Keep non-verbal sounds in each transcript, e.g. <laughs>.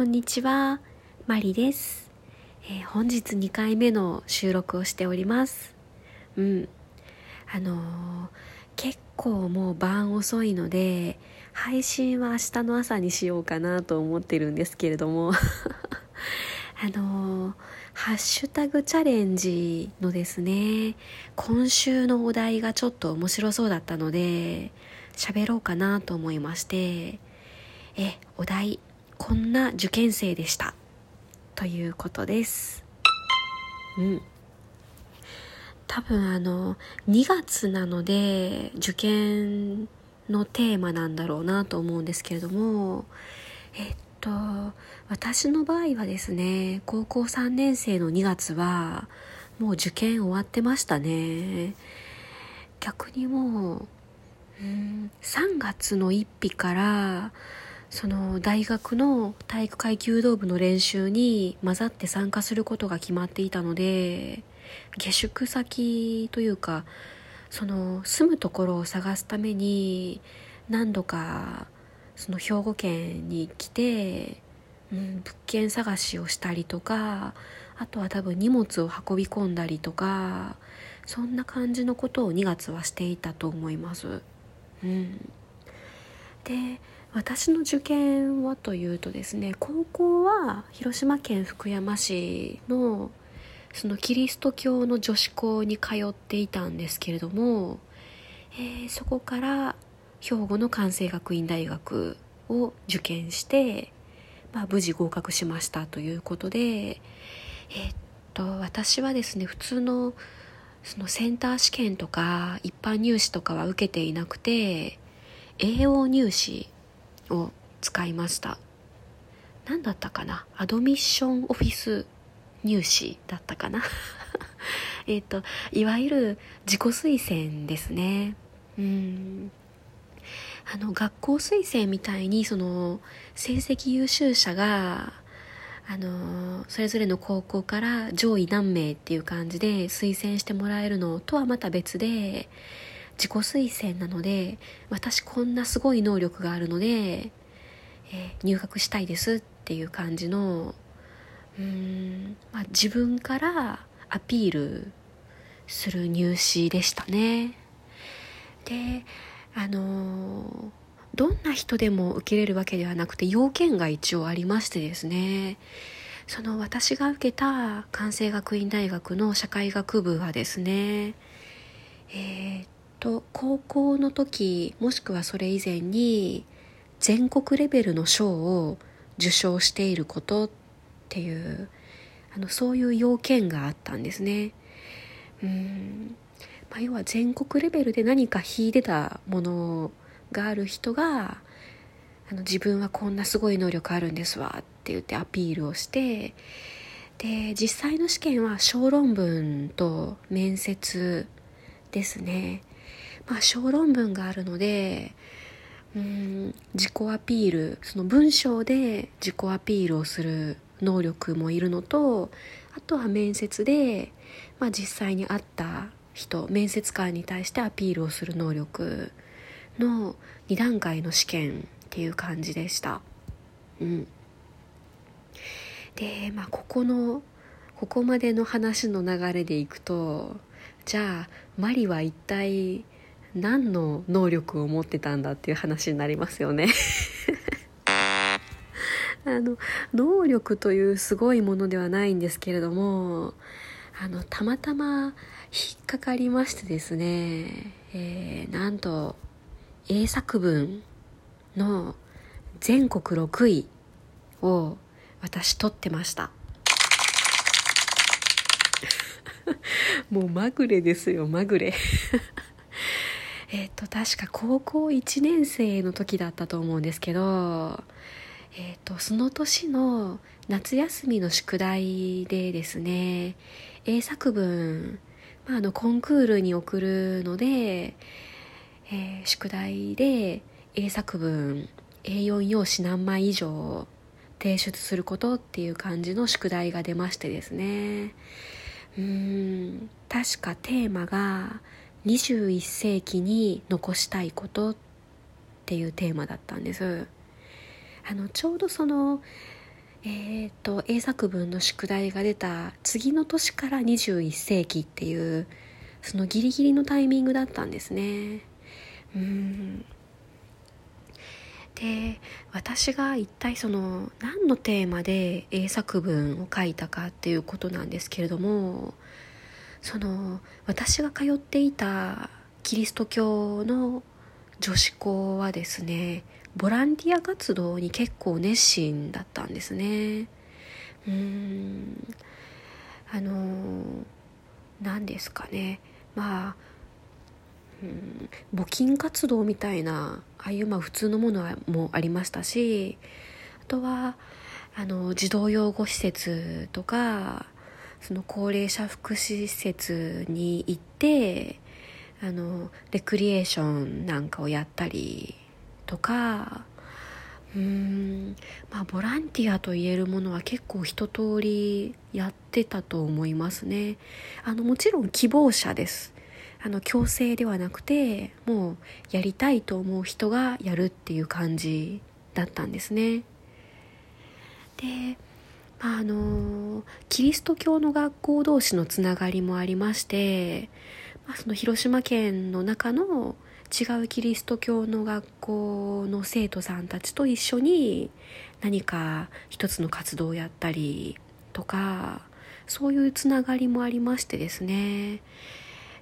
こんにちは、マリです、えー、本日2回目の収録をしております。うん。あのー、結構もう晩遅いので、配信は明日の朝にしようかなと思ってるんですけれども <laughs> あのー、ハッシュタグチャレンジのですね、今週のお題がちょっと面白そうだったので、喋ろうかなと思いまして、え、お題、こんな受験生でした。ということです。うん。多分あの、2月なので、受験のテーマなんだろうなと思うんですけれども、えっと、私の場合はですね、高校3年生の2月は、もう受験終わってましたね。逆にもう、うん、3月の1日から、その大学の体育会弓道部の練習に混ざって参加することが決まっていたので下宿先というかその住むところを探すために何度かその兵庫県に来て、うん、物件探しをしたりとかあとは多分荷物を運び込んだりとかそんな感じのことを2月はしていたと思います。うん、で私の受験はというとですね高校は広島県福山市のそのキリスト教の女子校に通っていたんですけれども、えー、そこから兵庫の関西学院大学を受験して、まあ、無事合格しましたということで、えー、っと私はですね普通のそのセンター試験とか一般入試とかは受けていなくて栄養入試を使いました。何だったかな？アドミッションオフィス入試だったかな？<laughs> えっといわゆる自己推薦ですね。うん。あの学校推薦みたいにその成績優秀者があのそれぞれの高校から上位何名っていう感じで推薦してもらえるのとはまた別で自己推薦なので私こんなすごい能力があるので、えー、入学したいですっていう感じのうん、まあ、自分からアピールする入試でしたね。であのー、どんな人でも受けれるわけではなくて要件が一応ありましてですね。その私が受けた関西学院大学の社会学部はですね、と高校の時もしくはそれ以前に全国レベルの賞を受賞していることっていうあのそういう要件があったんですね。うんまあ、要は全国レベルで何か秀でたものがある人があの自分はこんなすごい能力あるんですわって言ってアピールをしてで実際の試験は小論文と面接ですねまあ、小論文があるのでうん自己アピールその文章で自己アピールをする能力もいるのとあとは面接で、まあ、実際に会った人面接官に対してアピールをする能力の2段階の試験っていう感じでした。うん、で、まあ、ここのここまでの話の流れでいくとじゃあマリは一体何の能力を持ってたんだっていう話になりますよね。<laughs> あの能力というすごいものではないんですけれどもあのたまたま引っかかりましてですね、えー、なんと英作文の全国6位を私取ってました。<laughs> もうまぐれですよまぐれ。えっ、と確か高校1年生の時だったと思うんですけど、えっ、とその年の夏休みの宿題でですね英作文、まあ、あのコンクールに送るので、えー、宿題で英作文 A4 用紙何枚以上提出することっていう感じの宿題が出ましてですね。うん確かテーマが21世紀に残したいことっていうテーマだったんです。あのちょうどそのえーと、英作文の宿題が出た次の年から21世紀っていうそのギリギリのタイミングだったんですね。うん。で私が一体その何のテーマで英作文を書いたかっていうことなんですけれどもその私が通っていたキリスト教の女子校はですねボランティア活動に結構熱心だったんですね。うん。あの何ですかね。まあうん。募金活動みたいなああいうまあ普通のものもありましたしあとはあの児童養護施設とかその高齢者福祉施設に行ってあのレクリエーションなんかをやったりとかうーんまあボランティアと言えるものは結構一通りやってたと思いますね。あのもちろん希望者です。あの強制ではなくてもうやりたいと思う人がやるっていう感じだったんですね。でまああのキリスト教の学校同士のつながりもありまして、まあ、その広島県の中の違うキリスト教の学校の生徒さんたちと一緒に何か一つの活動をやったりとかそういうつながりもありましてですね。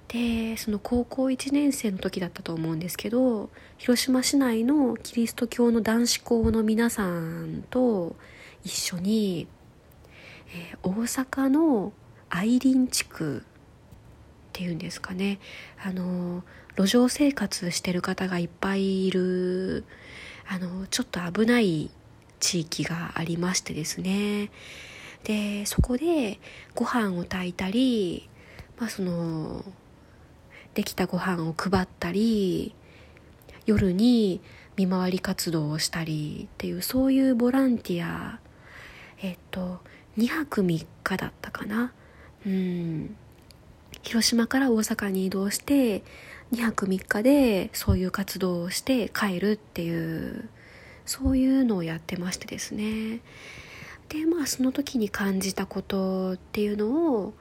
でその高校1年生の時だったと思うんですけど広島市内のキリスト教の男子校の皆さんと一緒に、えー、大阪の愛林地区っていうんですかね。あの路上生活してる方がいっぱいいるあのちょっと危ない地域がありましてですね。でそこでご飯を炊いたり、まあ、そのできたご飯を配ったり夜に見回り活動をしたりっていうそういうボランティアえっと2泊3日だったかな？うん。広島から大阪に移動して2泊3日でそういう活動をして帰るっていうそういうのをやってましてですね。でまあその時に感じたことっていうのを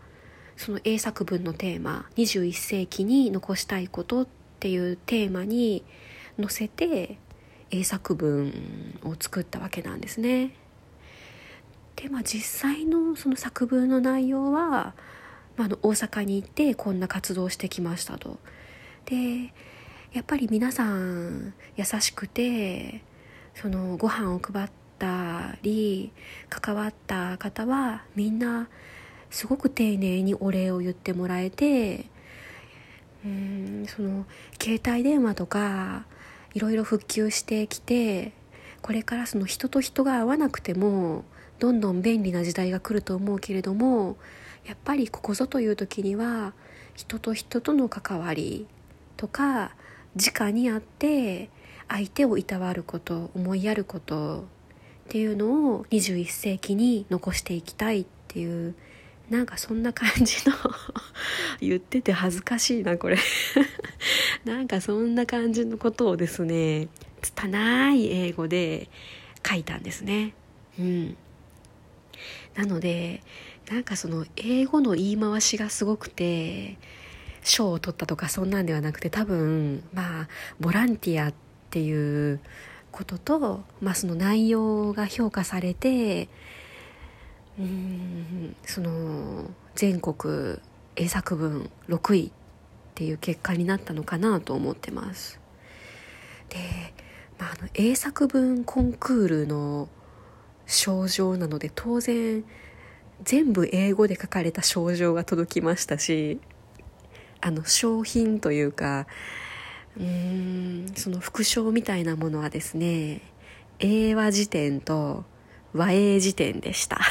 その英作文のテーマ21世紀に残したいことっていうテーマに載せて英作文を作ったわけなんですね。でまあ実際のその作文の内容は、まあ、あの大阪に行ってこんな活動をしてきましたと。でやっぱり皆さん優しくてそのご飯を配ったり関わった方はみんなすごく丁寧にお礼を言ってもらえてうんその携帯電話とかいろいろ復旧してきてこれからその人と人が会わなくてもどんどん便利な時代が来ると思うけれどもやっぱりここぞという時には人と人との関わりとか直に会って相手をいたわること思いやることっていうのを21世紀に残していきたいっていうなんかそんな感じの <laughs> 言ってて恥ずかしいなこれ。<laughs> なんかそんな感じのことをですね拙い英語で書いたんですね。うん。なのでなんかその英語の言い回しがすごくて賞を取ったとかそんなんではなくて多分まあボランティアっていうことと、まあ、その内容が評価されてうんその全国英作文6位っていう結果になったのかなと思ってます。で、まあ、あの英作文コンクールの症状なので当然全部英語で書かれた症状が届きましたしあの商品というかうーんその副賞みたいなものはですね英和辞典と和英辞典でした。<laughs>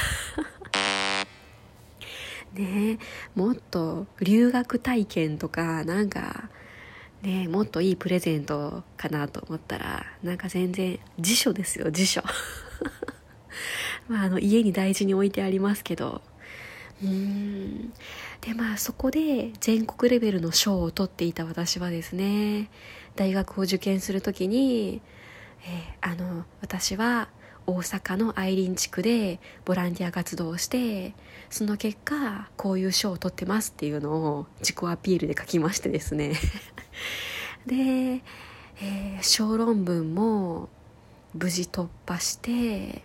ねもっと留学体験とかなんかねもっといいプレゼントかなと思ったらなんか全然辞書ですよ辞書。<laughs> まああの家に大事に置いてありますけど。うん。でまあそこで全国レベルの賞を取っていた私はですね大学を受験する時に、えー、あの私は大阪の愛林地区でボランティア活動をしてその結果こういう賞を取ってますっていうのを自己アピールで書きましてですね。<laughs> で、えー、小論文も無事突破して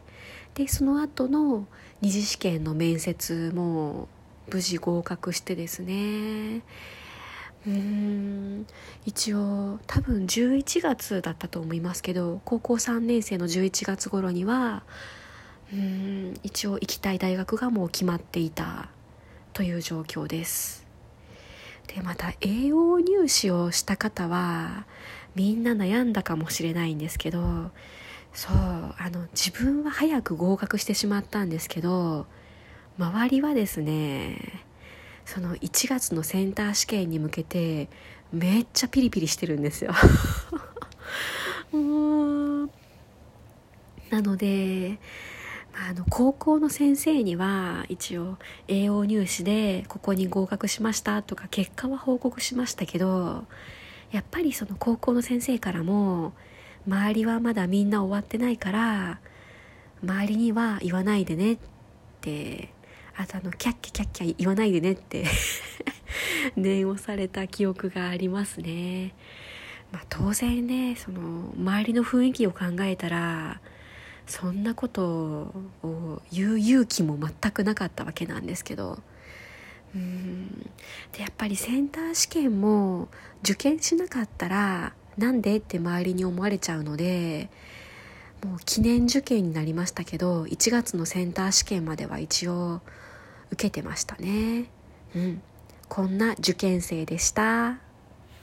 でその後の二次試験の面接も無事合格してですね。うん。一応多分11月だったと思いますけど高校3年生の11月頃にはうん一応行きたい大学がもう決まっていたという状況です。でまた栄養入試をした方はみんな悩んだかもしれないんですけどそうあの自分は早く合格してしまったんですけど周りはですねその1月のセンター試験に向けてめっちゃピリピリしてるんですよ。<laughs> なので、あの高校の先生には一応栄養入試でここに合格しましたとか結果は報告しましたけどやっぱりその高校の先生からも周りはまだみんな終わってないから周りには言わないでねってあとあのキャッキャキャッキャ言わないでねって <laughs> 念をされた記憶がありますね、まあ、当然ねその周りの雰囲気を考えたらそんなことを言う勇気も全くなかったわけなんですけどうん。でやっぱりセンター試験も受験しなかったらなんでって周りに思われちゃうのでもう記念受験になりましたけど1月のセンター試験までは一応受けてましたね。うん。こんな受験生でした。